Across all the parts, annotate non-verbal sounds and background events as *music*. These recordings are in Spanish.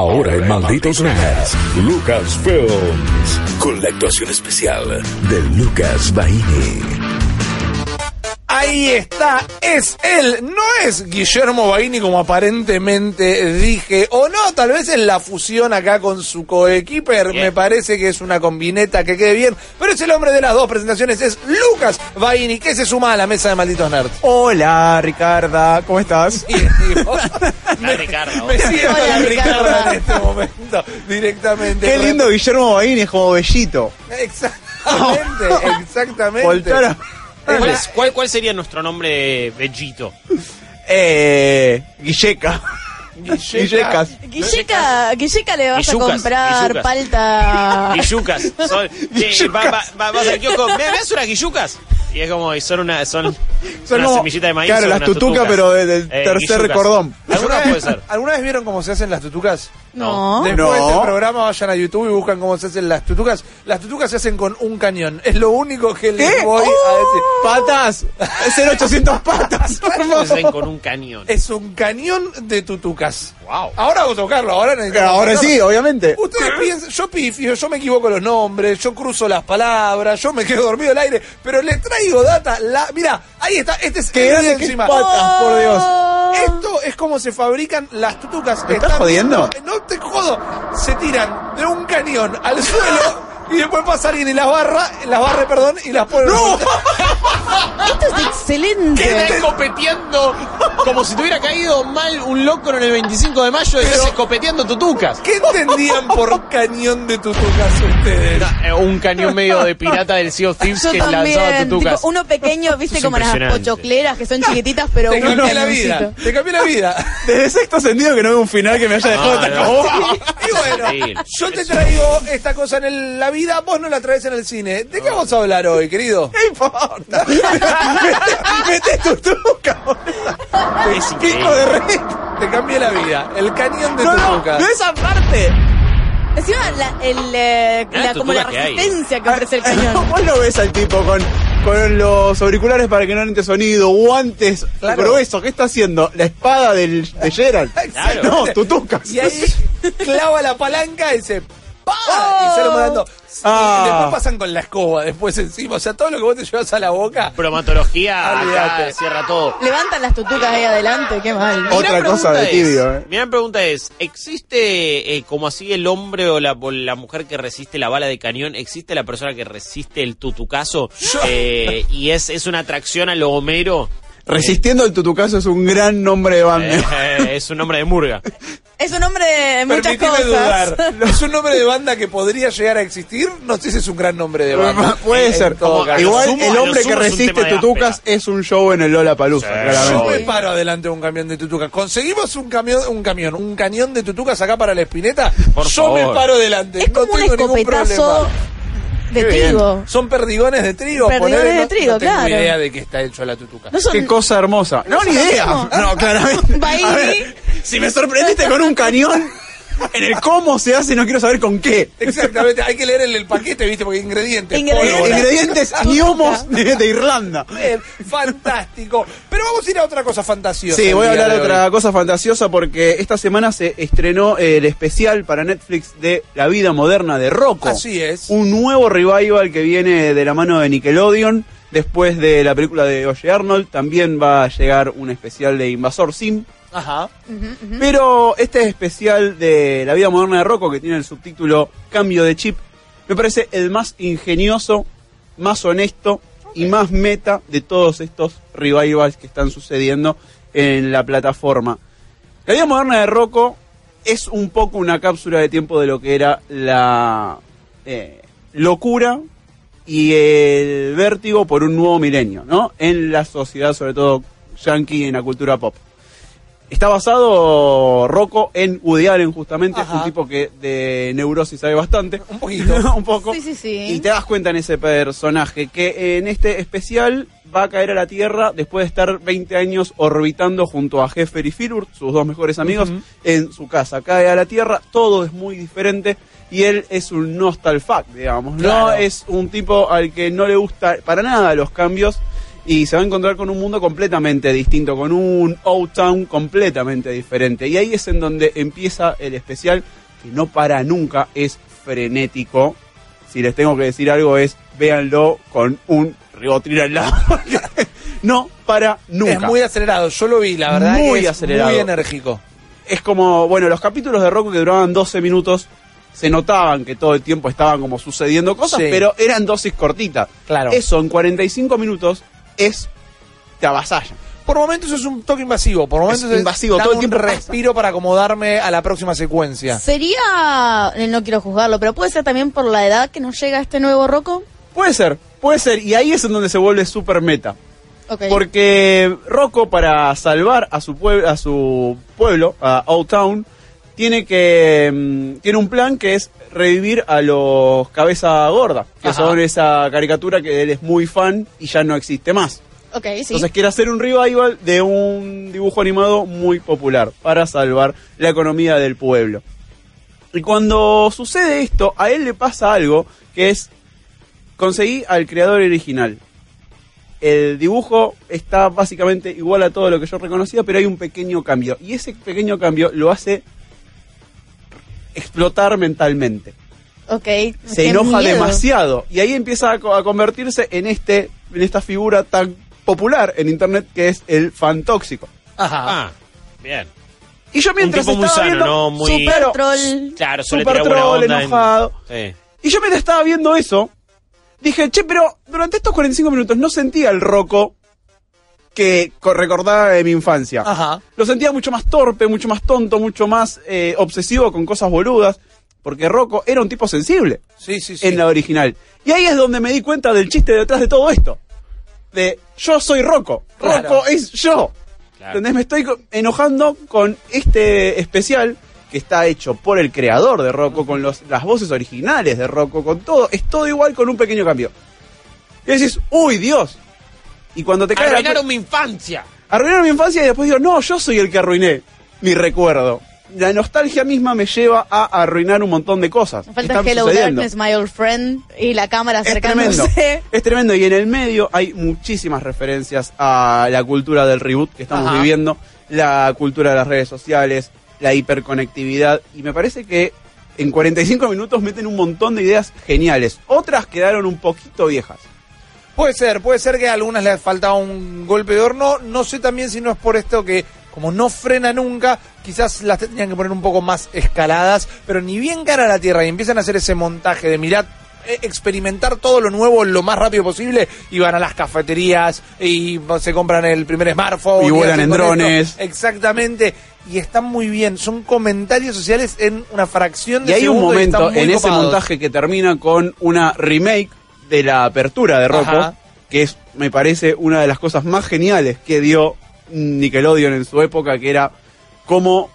Ahora en Malditos Nerds, Lucas Films, con la actuación especial de Lucas Baini. Ahí está, es él, no es Guillermo Baini como aparentemente dije, o no, tal vez es la fusión acá con su coequiper, me parece que es una combineta que quede bien, pero es el hombre de las dos presentaciones, es Lucas Baini, que se suma a la mesa de Malditos Nerds. Hola, Ricarda, ¿cómo estás? Y vos- *laughs* me, Ricardo. me siento Hola, la Ricarda Ricarda. en este momento, directamente. Qué lindo Guillermo Baini, es como bellito. Exactamente, exactamente. Voltara. ¿Cuál, es- cuál- cuál sería nuestro nombre bellito? *laughs* Eh, Guilleca. Guillecas. Guilleca, Guilleca le vas Guillucas, a comprar guillucas. palta. *laughs* Guillucas. Son, eh, va- va- va- vas al kiosco, ¿me ves unas guillucas? Y es como, y son una, son, Son una como- semillita de maíz. claro, las unas tutucas, pero de- del tercer guillucas. cordón. ¿Alguna ¿Alguna puede vez, ser? ¿Alguna vez vieron cómo se hacen las tutucas? No. Después No. de este programa vayan a YouTube y buscan cómo se hacen las tutucas. Las tutucas se hacen con un cañón. Es lo único que les ¿Qué? voy a decir. ¡Patas! ¡Es el 800 patas! Se hacen con un cañón. Es un cañón de tutucas. Wow. Ahora vamos a tocarlo, ahora necesitamos Ahora tocarlo. sí, obviamente. Ustedes piensan, yo pifio, yo me equivoco los nombres, yo cruzo las palabras, yo me quedo dormido al aire, pero le traigo data. La, mira, ahí está, este es ¡Qué el grande video que es encima. patas, por Dios! Esto es como se fabrican las tutucas. ¿Me estás jodiendo? No, te jodo. Se tiran de un cañón al suelo y después pasa alguien y las barra, las barre, perdón, y las pone. ¡No! *laughs* Esto es excelente. Como si te hubiera caído mal un loco en el 25 de mayo y estás escopeteando tutucas. ¿Qué entendían por cañón de tutucas ustedes? Eh, Un cañón medio de pirata del Sea of Thieves Yo que lanzaba tutucas. tipo, uno pequeño, viste, Es como las pochocleras que son chiquititas, pero Te cambié la cañoncito. vida. Te cambié la vida. Desde sexto sentido que no veo un final que me haya dejado Ah, tan no. como- Y bueno, yo te traigo esta cosa en el- la vida, vos no la traes en el cine. ¿De qué vamos a hablar hoy, querido? ¿Qué importa? *laughs* Mete tu tuca, boludo. Es Pico de rey. Te cambié la vida. El cañón de No, no, tutucas. no esa parte. Encima, la, el, eh, Mirá la- las como la tutucas que hay. resistencia que ofrece el cañón. *laughs* Vos lo ves al tipo con, con los auriculares para que no entre sonido, guantes Claro. gruesos. ¿Qué está haciendo? ¿La espada del, de Geralt? Claro. No, tutucas. Y ahí *laughs* clava la palanca y dice ¡pa! Y sale volando. Ah. Y después pasan con la escoba después encima. O sea, todo lo que vos te llevas a la boca. Bromatología acá Olvídate. cierra todo. Levantan las tutucas ahí adelante, qué mal. Otra cosa de tibio, eh. Mi gran pregunta es, ¿existe eh, como así el hombre o la, o la mujer que resiste la bala de cañón? ¿Existe la persona que resiste el tutucazo? Eh, y es, es una atracción a lo Homero. Resistiendo el tutucazo es un gran nombre de banda. Eh, es un nombre de murga. *laughs* Es un hombre de muchas Permitime cosas. dudar. *laughs* ¿Es un nombre de banda que podría llegar a existir? No sé si es un gran nombre de banda. Puede En ser. todo caso. Igual sumo- el a lo hombre que sumo es un resiste tema de tutucas áspera. es un show en el Lola Palusa, Sí. Yo claramente. me paro delante de un camión de tutucas. ¿Conseguimos un camión, un camión, un cañón de tutucas acá para la espineta? Por Yo favor. me paro delante. Es no un tengo ningún escopetazo problema. De Qué bien. trigo. Son perdigones de trigo. Perdigones ponele, de no- trigo, no tengo claro. idea de qué está hecho la tutuca. No son Qué cosa hermosa. No, ni idea. No, claramente. *laughs* Baini. A ver, si me sorprendiste con un cañón, en el cómo se hace no quiero saber con qué. Exactamente, hay que leer el, el paquete, ¿viste? Porque ingredientes. Ingredientes. pólvora. Ingredientes ñomos de, de Irlanda. Bien, fantástico. Pero vamos a ir a otra cosa fantasiosa. Sí, voy a hablar de otra cosa fantasiosa porque esta semana se estrenó el especial para Netflix de La vida moderna de Rocco. Así es. Un nuevo revival que viene de la mano de Nickelodeon. Después de la película de Oye Arnold, también va a llegar un especial de Invasor Sim. Ajá. Pero este especial de La vida moderna de Rocco, que tiene el subtítulo Cambio de chip, me parece el más ingenioso, más honesto y más meta de todos estos revivals que están sucediendo en la plataforma. La vida moderna de Rocco es un poco una cápsula de tiempo de lo que era la eh, locura y el vértigo por un nuevo milenio, ¿no? En la sociedad, sobre todo yankee, en la cultura pop. Está basado Rocco en Woody Allen, justamente. Es un tipo que de neurosis sabe bastante. Un poquito. *laughs* un poco. Sí, sí, sí. Y te das cuenta en ese personaje que en este especial va a caer a la Tierra después de estar 20 años orbitando junto a Heffer y Filbert, sus dos mejores amigos, en su casa. Cae a la Tierra, todo es muy diferente y él es un nostalfac, digamos. No es un tipo al que no le gusta para nada los cambios y se va a encontrar con un mundo completamente distinto, con un Old Town completamente diferente. Y ahí es en donde empieza el especial, que no para nunca, es frenético. Si les tengo que decir algo es, véanlo con un ribotril al lado. *laughs* no para nunca. Es muy acelerado, yo lo vi, la verdad. Muy es acelerado. Muy enérgico. es como, bueno, los capítulos de Rocco que duraban 12 minutos, se notaban que todo el tiempo estaban como sucediendo cosas, Sí. pero eran dosis cortitas. Claro. Eso en 45 minutos es, te avasalla. Por momentos es un toque invasivo, por momentos Es invasivo, dame todo el tiempo un pasa. respiro para acomodarme a la próxima secuencia. Sería, eh, no quiero juzgarlo, pero puede ser también por la edad que nos llega este nuevo Rocco. Puede ser, puede ser, y ahí es en donde se vuelve super meta. Porque Rocco, para salvar a su, pueblo, a su pueblo, a Old Town, tiene que mm, tiene un plan que es revivir a los cabeza gorda, que Ajá. son esa caricatura que él es muy fan y ya no existe más. sí. Entonces quiere hacer un revival de un dibujo animado muy popular para salvar la economía del pueblo. Y cuando sucede esto, a él le pasa algo que es conseguí al creador original. El dibujo está básicamente igual a todo lo que yo reconocía, pero hay un pequeño cambio. Y ese pequeño cambio lo hace explotar mentalmente ok. se enoja miedo. demasiado y ahí empieza a, co- a convertirse en este en esta figura tan popular en internet que es el fan tóxico. Ajá. Ah, bien. Y yo mientras tipo muy estaba sano, viendo ¿no? Muy- super troll. Claro, suele super tirar troll, onda en- enojado. Sí. Y yo mientras estaba viendo eso, dije, che, pero durante estos 45 minutos no sentía el roco que co- recordaba de mi infancia. Ajá. Lo sentía mucho más torpe, mucho más tonto, mucho más eh, obsesivo con cosas boludas, porque Rocco era un tipo sensible. Sí, sí, sí. en la original. Y ahí es donde me di cuenta del chiste detrás de todo esto. De yo soy Rocco. Claro. Rocco es yo. Claro. ¿Entendés? Me estoy enojando con este especial que está hecho por el creador de Rocco, con los, las voces originales de Rocco, con todo. Es todo igual con un pequeño cambio. Y decís, uy, Dios. Y cuando te cae la Arruinaron mi infancia. Arruinaron mi infancia y después digo, no, yo soy el que arruiné mi recuerdo. La nostalgia misma me lleva a arruinar un montón de cosas. Me falta Hello sucediendo. Darkness, My Old Friend y la cámara Es tremendo. acercándose. Es tremendo. Y en el medio hay muchísimas referencias a la cultura del reboot que estamos Ajá. viviendo, la cultura de las redes sociales, la hiperconectividad. Y me parece que en 45 minutos meten un montón de ideas geniales. Otras quedaron un poquito viejas. Puede ser, puede ser que a algunas les faltaba un golpe de horno. No sé también si no es por esto que, como no frena nunca, quizás las tenían que poner un poco más escaladas, pero ni bien cara a la tierra y empiezan a hacer ese montaje de mirar, eh, experimentar todo lo nuevo lo más rápido posible y van a las cafeterías y se compran el primer smartphone. Y vuelan en drones. Exactamente. Y están muy bien. Son comentarios sociales en una fracción de Y hay un momento en ese montaje que termina con una remake de la apertura de Rocco, Ajá. que es, me parece, una de las cosas más geniales que dio Nickelodeon en su época, que era cómo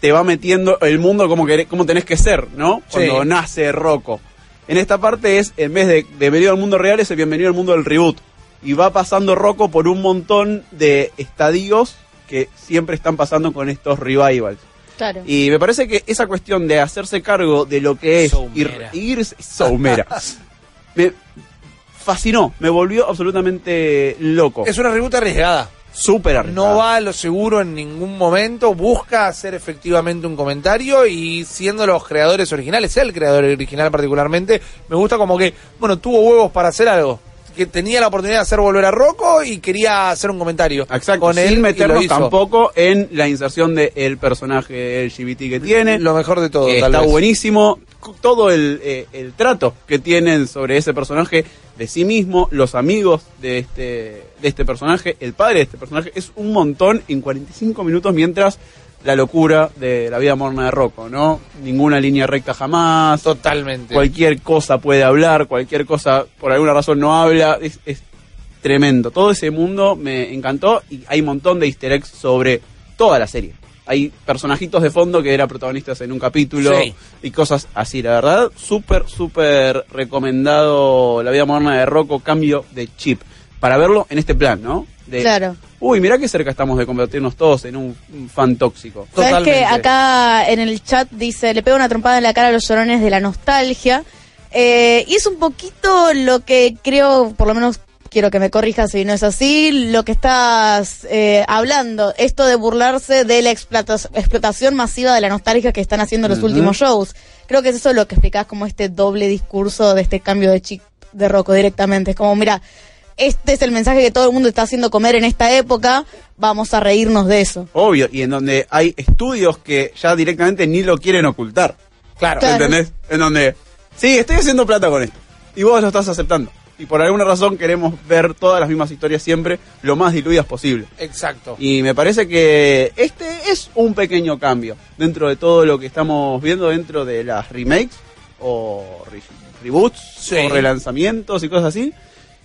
te va metiendo el mundo como, que, como tenés que ser, ¿no? Cuando Sí. nace Rocco. En esta parte es, en vez de, de bienvenido al mundo real, es el bienvenido al mundo del reboot. Y va pasando Rocco por un montón de estadios que siempre están pasando con estos revivals. Claro. Y me parece que esa cuestión de hacerse cargo de lo que es y irse Soumera, *laughs* me fascinó, me volvió absolutamente loco. Es una reboot arriesgada. súper arriesgado. No va a lo seguro en ningún momento, busca hacer efectivamente un comentario y siendo los creadores originales, el creador original particularmente, me gusta como que, bueno, tuvo huevos para hacer algo. Que tenía la oportunidad de hacer volver a Rocco y quería hacer un comentario Exacto, con sin meternos tampoco en la inserción del personaje LGBT que tiene. Lo mejor de todo, que tal está vez. buenísimo. Todo el, eh, el trato que tienen sobre ese personaje de sí mismo, los amigos de este, de este personaje, el padre de este personaje, es un montón en 45 minutos mientras la locura de la vida morna de Rocco, ¿no? Ninguna línea recta jamás, Totalmente. cualquier cosa puede hablar, cualquier cosa por alguna razón no habla, es, es tremendo. Todo ese mundo me encantó y hay un montón de easter eggs sobre toda la serie. Hay personajitos de fondo que eran protagonistas en un capítulo Sí. y cosas así. La verdad, súper, súper recomendado La vida moderna de Rocco, cambio de chip. Para verlo en este plan, ¿no? De, Claro. Uy, mirá qué cerca estamos de convertirnos todos en un, un fan tóxico. ¿Sabes que acá en el chat dice, le pega una trompada en la cara a los llorones de la nostalgia? Eh, y es un poquito lo que creo, por lo menos quiero que me corrijas si no es así, lo que estás eh, hablando, esto de burlarse de la explota- explotación masiva de la nostalgia que están haciendo los últimos shows. Creo que es eso lo que explicás como este doble discurso de este cambio de chip de Rocco directamente. Es como, mira, este es el mensaje que todo el mundo está haciendo comer en esta época, vamos a reírnos de eso. Obvio, y en donde hay estudios que ya directamente ni lo quieren ocultar. Claro. Claro. ¿Entendés? En donde, sí, estoy haciendo plata con esto. Y vos lo estás aceptando. Y por alguna razón queremos ver todas las mismas historias siempre lo más diluidas posible. Exacto. Y me parece que este es un pequeño cambio dentro de todo lo que estamos viendo dentro de las remakes o re- reboots Sí. o relanzamientos y cosas así.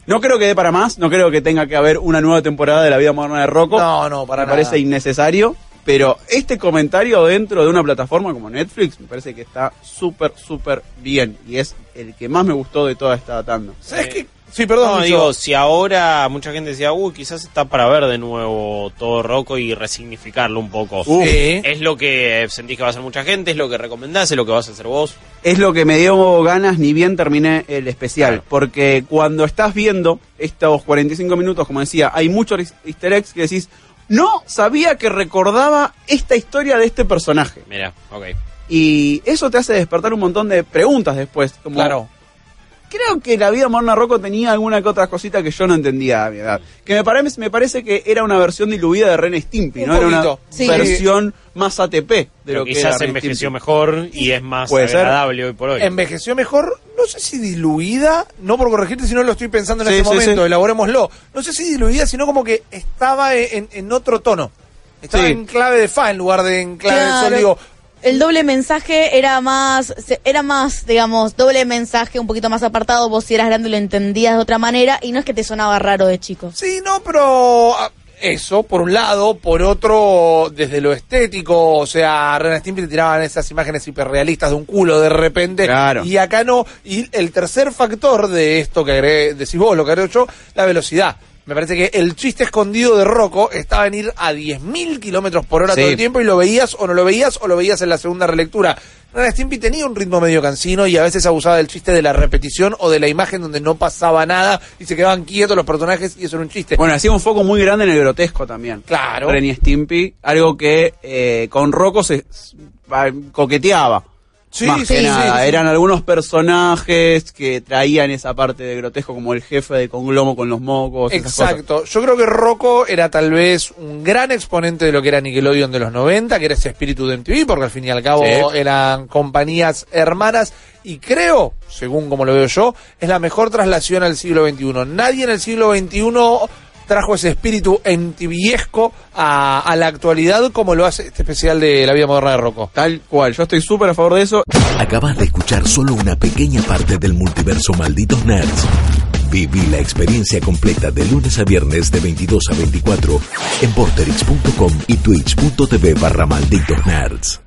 No creo que dé para más, no creo que tenga que haber una nueva temporada de la vida moderna de Rocco. No, no, para me nada. parece innecesario. Pero este comentario dentro de una plataforma como Netflix me parece que está súper, súper bien. Y es el que más me gustó de toda esta tanda. ¿Sabes qué? Sí, perdón. No, digo, si ahora mucha gente decía, uy, quizás está para ver de nuevo todo Rocco y resignificarlo un poco. Uh. Sí. Es lo que sentís que va a hacer mucha gente, es lo que recomendás, es lo que vas a hacer vos. es lo que me dio ganas ni bien terminé el especial. Porque cuando estás viendo estos 45 minutos, como decía, hay muchos eas- easter eggs que decís, no sabía que recordaba esta historia de este personaje. Mira, ok. Y eso te hace despertar un montón de preguntas después. Como, Claro. Creo que la vida moderna Rocco tenía alguna que otra cosita que yo no entendía a mi edad. Que me parece, me parece que era una versión diluida de Ren Stimpy, Un ¿no? Era una. Sí. versión más ATP de Pero lo que quizás era Ren envejeció Stimpy. mejor y es más Puede ser. agradable hoy por hoy. Envejeció mejor, no sé si diluida, no por corregirte, sino lo estoy pensando en Sí, este sí, momento, sí. elaborémoslo. No sé si diluida, sino como que estaba en, en otro tono. Estaba Sí. en clave de fa en lugar de en clave de sol. Digo, El doble mensaje era más, era más, digamos, doble mensaje un poquito más apartado, vos si eras grande lo entendías de otra manera y no es que te sonaba raro de chico. Sí, no, pero ah, eso, por un lado, por otro, desde lo estético, o sea, Ren Stimpy te tiraban esas imágenes hiperrealistas de un culo de repente, Claro. y acá no, y el tercer factor de esto que agregué, decís vos, lo que agrego yo, la velocidad. Me parece que el chiste escondido de Rocco estaba en ir a 10.000 kilómetros por hora Sí. todo el tiempo y lo veías o no lo veías o lo veías en la segunda relectura. Ren Stimpy tenía un ritmo medio cansino y a veces abusaba del chiste de la repetición o de la imagen donde no pasaba nada y se quedaban quietos los personajes y eso era un chiste. Bueno, hacía un foco muy grande en el grotesco también. Claro. Ren y Stimpy, algo que eh, con Rocco se coqueteaba. Sí, más sí, que sí, nada. Eran algunos personajes que traían esa parte de grotesco, como el jefe de Conglomo con los mocos. Exacto. Yo creo que Rocco era tal vez un gran exponente de lo que era Nickelodeon de los 90, que era ese espíritu de MTV, porque al fin y al cabo eran compañías hermanas. Y creo, según como lo veo yo, es la mejor traslación al siglo XXI. Nadie en el siglo XXI trajo ese espíritu MTVesco a, a la actualidad como lo hace este especial de la vida moderna de Rocco. Tal cual, yo estoy súper a favor de eso. Acabas de escuchar solo una pequeña parte del multiverso Malditos Nerds. Viví la experiencia completa de lunes a viernes de 22 a 24 en porterix.com y twitch.tv barra Malditos Nerds.